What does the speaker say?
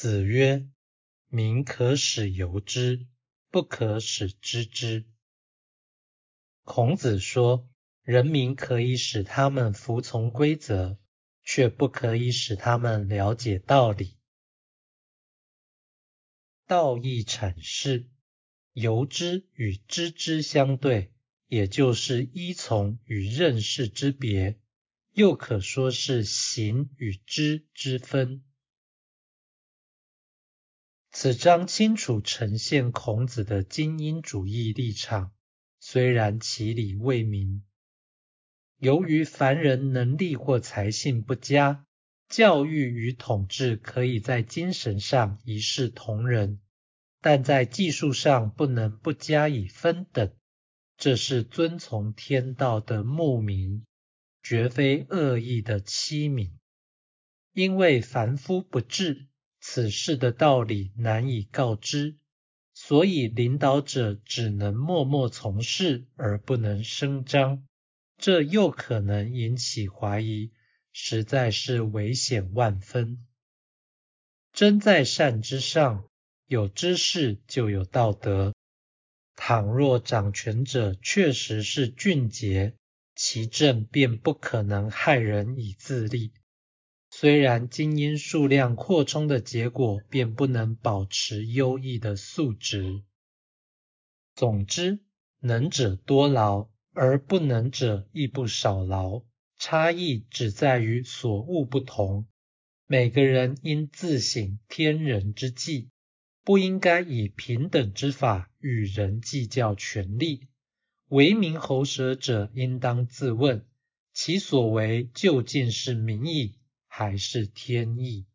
子曰：“民可使由之，不可使知之。”孔子说，人民可以使他们服从规则，却不可以使他们了解道理。道义阐释，由之与知之相对，也就是依从与认识之别，又可说是行与知之分。此章清楚呈现孔子的精英主义立场，虽然其理未明。由于凡人能力或才性不佳，教育与统治可以在精神上一视同仁，但在技术上不能不加以分等。这是遵从天道的牧民，绝非恶意的欺民。因为凡夫不治。此事的道理难以告知，所以领导者只能默默从事而不能声张，这又可能引起怀疑，实在是危险万分。真在善之上，有知识就有道德。倘若掌权者确实是俊杰，其政便不可能害人以自立。虽然精英数量扩充的结果，便不能保持优异的素质。总之，能者多劳，而不能者亦不少劳。差异只在于所悟不同。每个人应自省天人之际，不应该以平等之法与人计较权力。为民喉舌者，应当自问：其所为究竟是民意？还是天意。